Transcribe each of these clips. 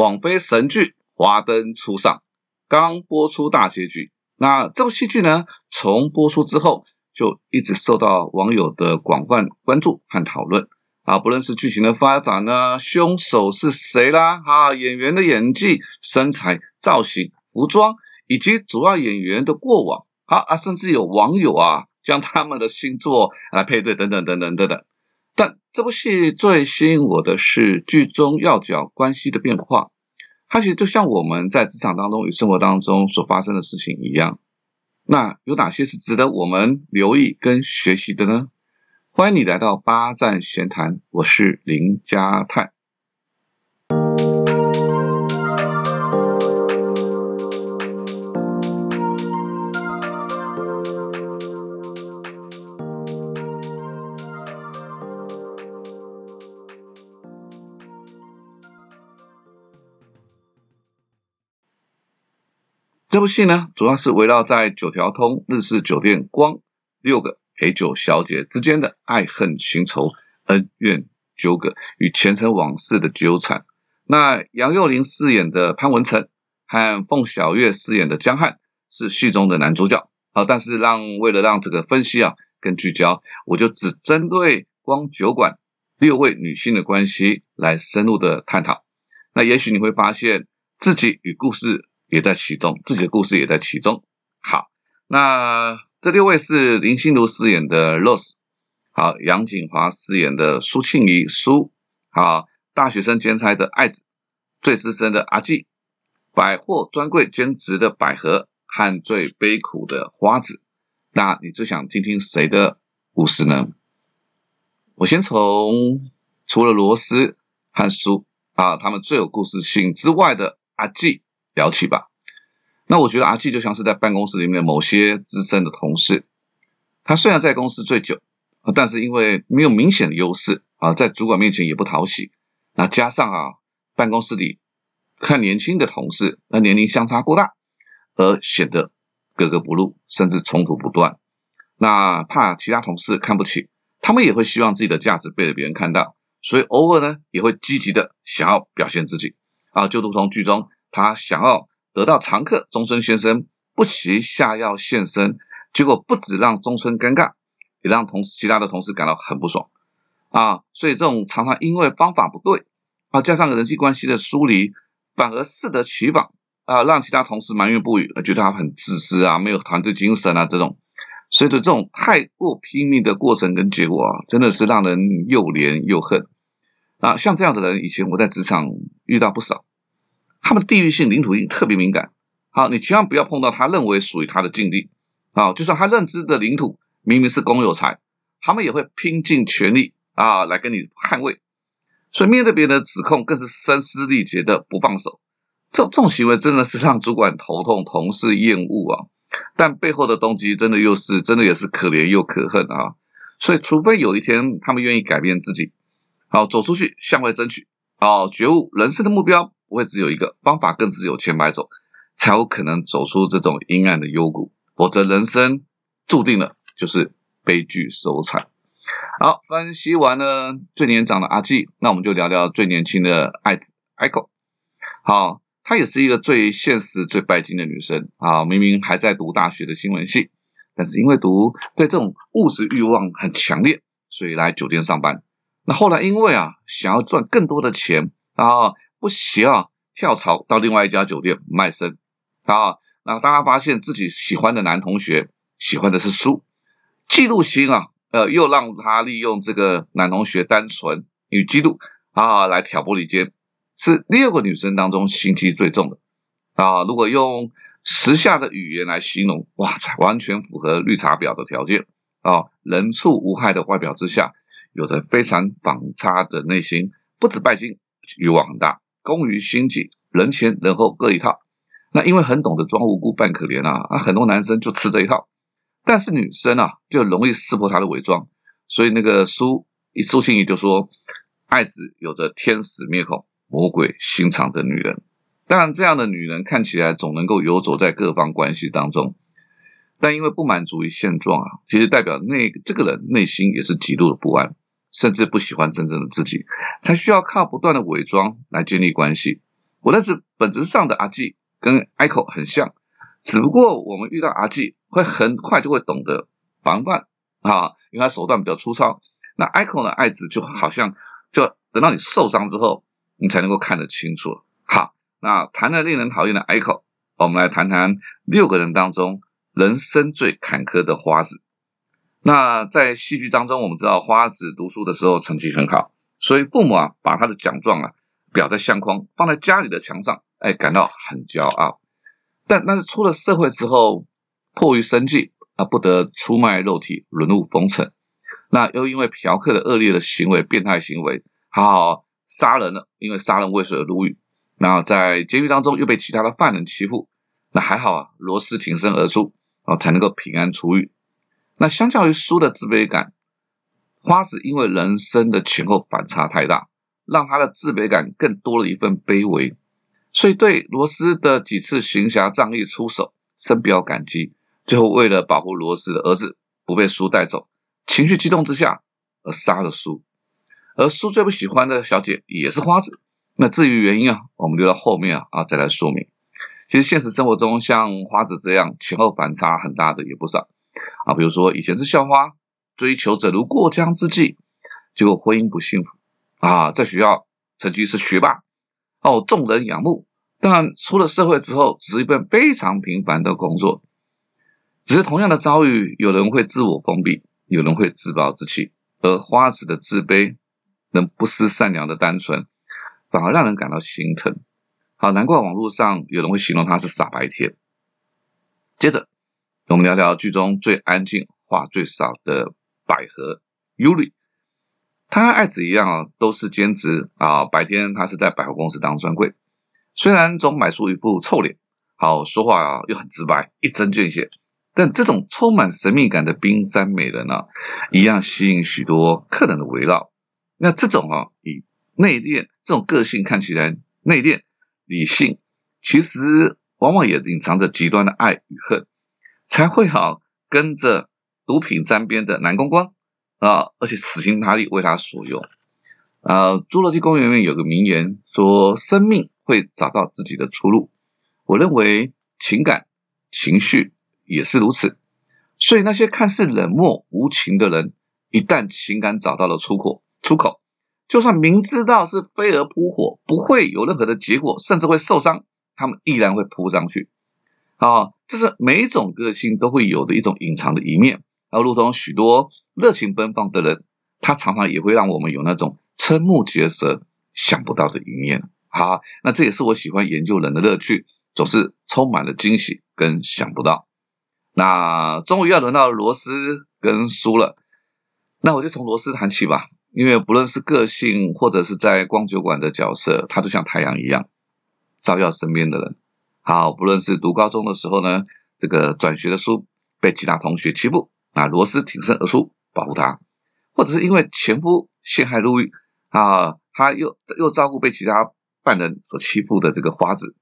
网飞神剧《华灯初上》刚播出大结局。那这部戏剧呢，从播出之后就一直受到网友的广泛关注和讨论啊，不论是剧情的发展呢，凶手是谁啦，啊，演员的演技、身材、造型、服装，以及主要演员的过往，好啊，甚至有网友啊将他们的星座来配对，等等等等等等。但这部戏最吸引我的是剧中要角关系的变化，它其实就像我们在职场当中与生活当中所发生的事情一样。那有哪些是值得我们留意跟学习的呢？欢迎你来到八站闲谈，我是林家泰。这部戏呢，主要是围绕在九条通日式酒店光六个陪酒小姐之间的爱恨情仇、恩怨纠葛与前尘往事的纠缠。那杨佑宁饰演的潘文成和凤小岳饰演的江汉是戏中的男主角。好，但是让为了让这个分析啊更聚焦，我就只针对光酒馆六位女性的关系来深入的探讨。那也许你会发现自己与故事。也在其中，自己的故事也在其中。好，那这六位是林心如饰演的 Rose，好，杨锦华饰演的苏庆怡苏，好，大学生兼差的爱子，最资深的阿纪，百货专柜兼职的百合和最悲苦的花子。那你最想听听谁的故事呢？我先从除了罗斯和苏啊，他们最有故事性之外的阿纪。聊起吧。那我觉得阿纪就像是在办公室里面某些资深的同事，他虽然在公司最久，但是因为没有明显的优势啊，在主管面前也不讨喜。那加上啊，办公室里看年轻的同事，那年龄相差过大，而显得格格不入，甚至冲突不断。那怕其他同事看不起，他们也会希望自己的价值被别人看到，所以偶尔呢，也会积极的想要表现自己啊，就如同剧中。他想要得到常客中村先生不惜下药现身，结果不止让中村尴尬，也让同事其他的同事感到很不爽啊！所以这种常常因为方法不对啊，加上人际关系的疏离，反而适得其反啊，让其他同事埋怨不语，觉得他很自私啊，没有团队精神啊，这种，所以这种太过拼命的过程跟结果啊，真的是让人又怜又恨啊！像这样的人，以前我在职场遇到不少。他们地域性、领土性特别敏感，好，你千万不要碰到他认为属于他的境地，啊，就算他认知的领土明明是公有财，他们也会拼尽全力啊来跟你捍卫，所以面对别人的指控更是声嘶力竭的不放手，这这种行为真的是让主管头痛、同事厌恶啊，但背后的动机真的又是真的也是可怜又可恨啊，所以除非有一天他们愿意改变自己，好走出去向外争取，好觉悟人生的目标。不会只有一个方法，更只有千百种，才有可能走出这种阴暗的幽谷。否则，人生注定了就是悲剧收场。好，分析完了最年长的阿纪，那我们就聊聊最年轻的爱子 Echo。好，她也是一个最现实、最拜金的女生啊。明明还在读大学的新闻系，但是因为读对这种物质欲望很强烈，所以来酒店上班。那后来因为啊，想要赚更多的钱啊。不行啊！跳槽到另外一家酒店卖身啊！那当他发现自己喜欢的男同学喜欢的是书，嫉妒心啊，呃，又让他利用这个男同学单纯与嫉妒啊来挑拨离间，是六个女生当中心机最重的啊！如果用时下的语言来形容，哇塞，完全符合绿茶婊的条件啊！人畜无害的外表之下，有着非常反差的内心，不止拜金，欲望很大。工于心计，人前人后各一套。那因为很懂得装无辜扮可怜啊，啊，很多男生就吃这一套。但是女生啊，就容易识破他的伪装。所以那个苏苏心怡就说：“爱子有着天使面孔、魔鬼心肠的女人。当然，这样的女人看起来总能够游走在各方关系当中，但因为不满足于现状啊，其实代表那这个人内心也是极度的不安。”甚至不喜欢真正的自己，才需要靠不断的伪装来建立关系。我在这本质上的阿纪跟 Echo 很像，只不过我们遇到阿纪会很快就会懂得防范啊，因为他手段比较粗糙。那 Echo 呢，爱子就好像就等到你受伤之后，你才能够看得清楚。好，那谈了令人讨厌的 Echo，我们来谈谈六个人当中人生最坎坷的花子。那在戏剧当中，我们知道花子读书的时候成绩很好，所以父母啊把他的奖状啊裱在相框，放在家里的墙上，哎，感到很骄傲。但那是出了社会之后，迫于生计啊，不得出卖肉体，沦入风尘。那又因为嫖客的恶劣的行为、变态行为，好好杀人了，因为杀人未遂而入狱。那在监狱当中又被其他的犯人欺负，那还好啊，罗斯挺身而出，哦，才能够平安出狱。那相较于书的自卑感，花子因为人生的前后反差太大，让他的自卑感更多了一份卑微，所以对罗斯的几次行侠仗义出手深表感激。最后为了保护罗斯的儿子不被书带走，情绪激动之下而杀了书。而书最不喜欢的小姐也是花子。那至于原因啊，我们留到后面啊啊再来说明。其实现实生活中像花子这样前后反差很大的也不少。啊，比如说以前是校花，追求者如过江之鲫，结果婚姻不幸福啊，在学校成绩是学霸，哦，众人仰慕。但出了社会之后，只是一份非常平凡的工作。只是同样的遭遇，有人会自我封闭，有人会自暴自弃，而花子的自卑，能不失善良的单纯，反而让人感到心疼。好，难怪网络上有人会形容他是傻白甜。接着。我们聊聊剧中最安静、话最少的百合 Yuri。他和爱子一样啊，都是兼职啊。白天他是在百货公司当专柜，虽然总摆出一副臭脸，好说话啊又很直白，一针见血。但这种充满神秘感的冰山美人啊，一样吸引许多客人的围绕。那这种啊，以内敛这种个性看起来内敛、理性，其实往往也隐藏着极端的爱与恨。才会好跟着毒品沾边的男公关啊，而且死心塌地为他所用。啊，侏罗纪公园里面有个名言说：“生命会找到自己的出路。”我认为情感情绪也是如此。所以那些看似冷漠无情的人，一旦情感找到了出口，出口，就算明知道是飞蛾扑火，不会有任何的结果，甚至会受伤，他们依然会扑上去。啊，这是每种个性都会有的一种隐藏的一面，而如同许多热情奔放的人，他常常也会让我们有那种瞠目结舌、想不到的一面。好，那这也是我喜欢研究人的乐趣，总是充满了惊喜跟想不到。那终于要轮到罗斯跟苏了，那我就从罗斯谈起吧，因为不论是个性或者是在光酒馆的角色，他就像太阳一样，照耀身边的人。好，不论是读高中的时候呢，这个转学的书被其他同学欺负，啊，罗斯挺身而出保护他；或者是因为前夫陷害入狱，啊，他又又照顾被其他犯人所欺负的这个花子，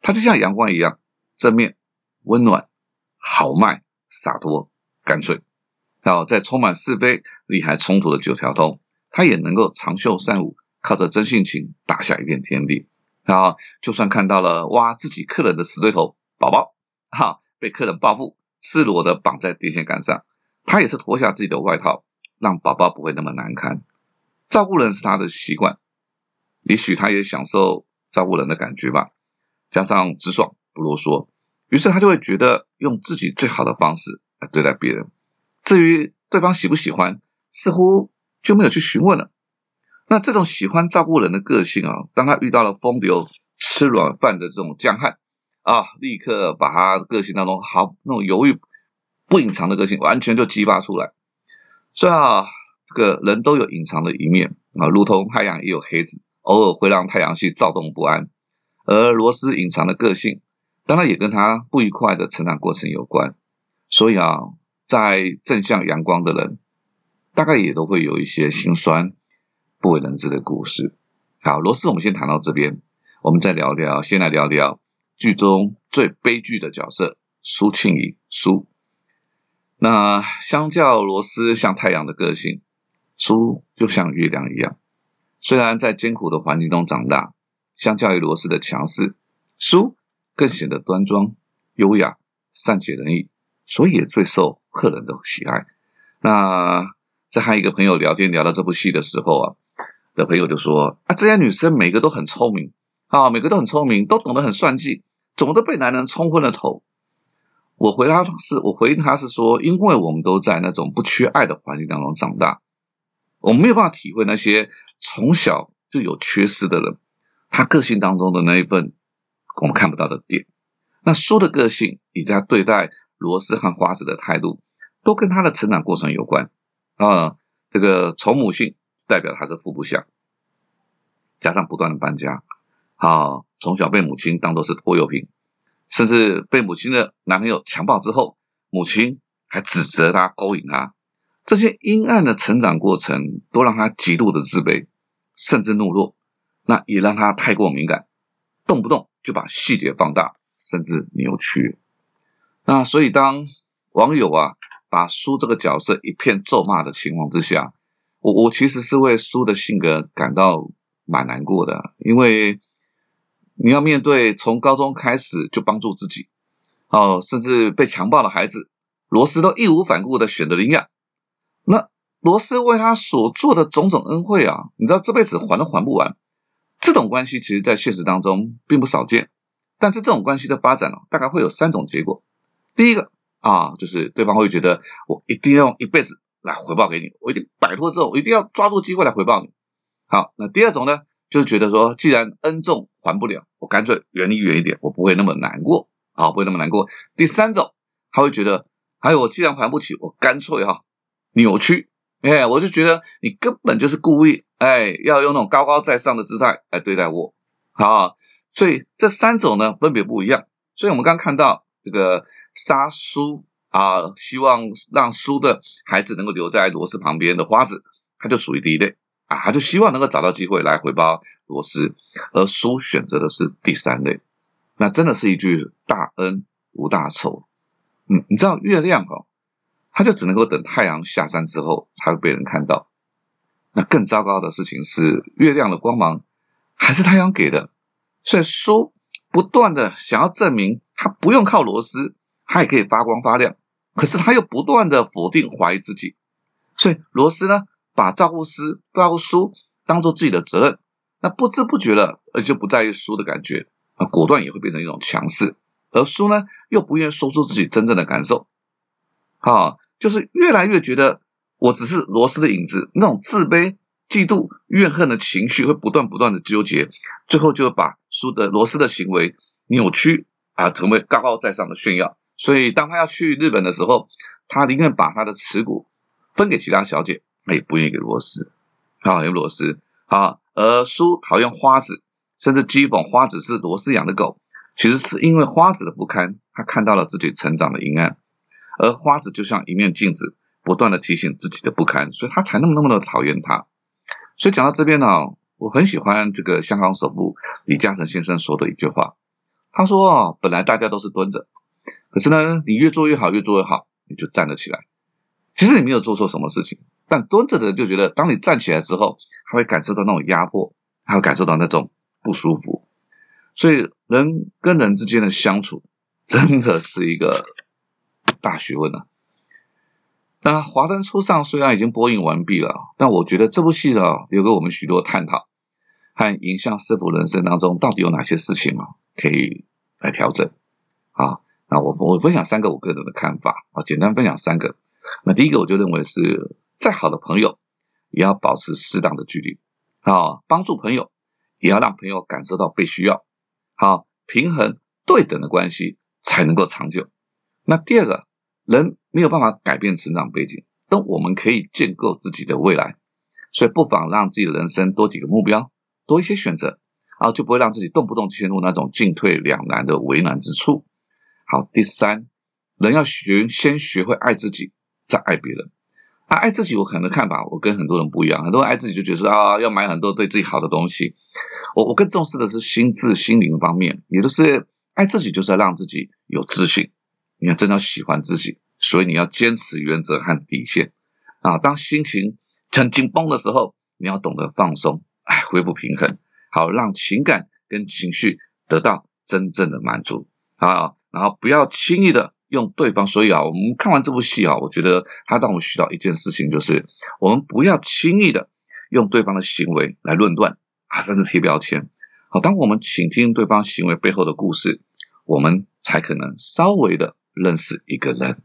他就像阳光一样正面、温暖、豪迈、洒脱、干脆。然后在充满是非、利害冲突的九条通，他也能够长袖善舞，靠着真性情打下一片天地。啊，就算看到了挖自己客人的死对头宝宝，哈，被客人报复，赤裸的绑在电线杆上，他也是脱下自己的外套，让宝宝不会那么难堪。照顾人是他的习惯，也许他也享受照顾人的感觉吧。加上直爽不啰嗦，于是他就会觉得用自己最好的方式来对待别人。至于对方喜不喜欢，似乎就没有去询问了。那这种喜欢照顾人的个性啊，当他遇到了风流吃软饭的这种江汉啊，立刻把他个性当中好那种犹豫不隐藏的个性完全就激发出来。所以啊，这个人都有隐藏的一面啊，如同太阳也有黑子，偶尔会让太阳系躁动不安。而罗斯隐藏的个性，当然也跟他不愉快的成长过程有关。所以啊，在正向阳光的人，大概也都会有一些心酸。不为人知的故事。好，罗斯，我们先谈到这边，我们再聊聊。先来聊聊剧中最悲剧的角色苏庆怡。苏，那相较罗斯像太阳的个性，苏就像月亮一样。虽然在艰苦的环境中长大，相较于罗斯的强势，苏更显得端庄、优雅、善解人意，所以也最受客人的喜爱。那在和一个朋友聊天聊到这部戏的时候啊，的朋友就说：“啊，这些女生每个都很聪明啊，每个都很聪明，都懂得很算计，怎么都被男人冲昏了头？”我回答是，我回应他是说，因为我们都在那种不缺爱的环境当中长大，我们没有办法体会那些从小就有缺失的人，他个性当中的那一份我们看不到的点。那书的个性以及他对待罗斯和花子的态度，都跟他的成长过程有关啊。这个从母性代表他是富不相，加上不断的搬家，啊，从小被母亲当做是拖油瓶。甚至被母亲的男朋友强暴之后，母亲还指责他勾引他，这些阴暗的成长过程都让他极度的自卑，甚至懦弱。那也让他太过敏感，动不动就把细节放大，甚至扭曲。那所以当网友啊把苏这个角色一片咒骂的情况之下，我我其实是为苏的性格感到蛮难过的，因为。你要面对从高中开始就帮助自己，哦，甚至被强暴的孩子，罗斯都义无反顾的选择领养。那罗斯为他所做的种种恩惠啊，你知道这辈子还都还不完。这种关系其实，在现实当中并不少见。但是这种关系的发展呢，大概会有三种结果。第一个啊，就是对方会觉得我一定要用一辈子来回报给你，我一定摆脱之后，我一定要抓住机会来回报你。好，那第二种呢？就是觉得说，既然恩重还不了，我干脆远离远一点，我不会那么难过啊，不会那么难过。第三种，他会觉得，还有我既然还不起，我干脆哈扭曲，哎，我就觉得你根本就是故意，哎，要用那种高高在上的姿态来对待我，好，所以这三种呢分别不一样。所以我们刚看到这个杀苏啊，希望让苏的孩子能够留在罗斯旁边的花子，他就属于第一类啊。他就希望能够找到机会来回报罗斯，而苏选择的是第三类，那真的是一句大恩无大仇。嗯，你知道月亮哦，它就只能够等太阳下山之后才会被人看到。那更糟糕的事情是，月亮的光芒还是太阳给的，所以苏不断的想要证明他不用靠罗斯，他也可以发光发亮。可是他又不断的否定怀疑自己，所以罗斯呢？把照顾师、照顾书当做自己的责任，那不知不觉的，而就不在意书的感觉啊，果断也会变成一种强势。而书呢，又不愿意说出自己真正的感受，啊，就是越来越觉得我只是罗斯的影子，那种自卑、嫉妒、怨恨的情绪会不断不断的纠结，最后就把书的罗斯的行为扭曲啊，成为高高在上的炫耀。所以，当他要去日本的时候，他宁愿把他的持股分给其他小姐。他也不愿意给罗斯，啊，有罗斯，啊，而叔讨厌花子，甚至讥讽花子是罗斯养的狗。其实是因为花子的不堪，他看到了自己成长的阴暗，而花子就像一面镜子，不断的提醒自己的不堪，所以他才那么那么的讨厌他。所以讲到这边呢，我很喜欢这个香港首富李嘉诚先生说的一句话，他说：“，本来大家都是蹲着，可是呢，你越做越好，越做越好，你就站了起来。”其实你没有做错什么事情，但蹲着的就觉得，当你站起来之后，他会感受到那种压迫，他会感受到那种不舒服。所以人跟人之间的相处，真的是一个大学问啊。那《华灯初上》虽然已经播映完毕了，但我觉得这部戏呢，留给我们许多探讨和影响师傅人生当中到底有哪些事情啊，可以来调整啊。那我我分享三个我个人的看法啊，简单分享三个。那第一个，我就认为是再好的朋友，也要保持适当的距离。好，帮助朋友，也要让朋友感受到被需要。好，平衡对等的关系才能够长久。那第二个，人没有办法改变成长背景，但我们可以建构自己的未来。所以不妨让自己的人生多几个目标，多一些选择，然后就不会让自己动不动陷入那种进退两难的为难之处。好，第三，人要学先学会爱自己。再爱别人，啊，爱自己，我可能看法我跟很多人不一样。很多人爱自己就觉得啊，要买很多对自己好的东西。我我更重视的是心智、心灵方面，也就是爱自己，就是要让自己有自信。你要真的喜欢自己，所以你要坚持原则和底线啊。当心情很紧绷的时候，你要懂得放松，哎，恢复平衡，好让情感跟情绪得到真正的满足啊，然后不要轻易的用对方。所以啊，我们看完这部戏啊，我觉得它让我们学到一件事情，就是我们不要轻易的用对方的行为来论断啊，甚至贴标签。好，当我们倾听对方行为背后的故事，我们才可能稍微的认识一个人。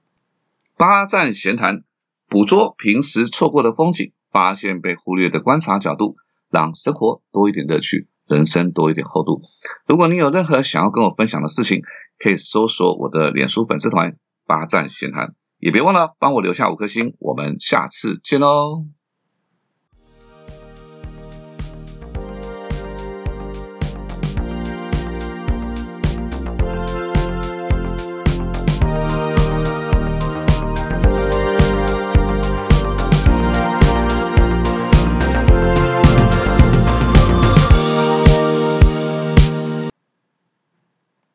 八站闲谈，捕捉平时错过的风景，发现被忽略的观察角度，让生活多一点乐趣，人生多一点厚度。如果你有任何想要跟我分享的事情，可以搜索我的脸书粉丝团“八站闲谈”，也别忘了帮我留下五颗星。我们下次见喽！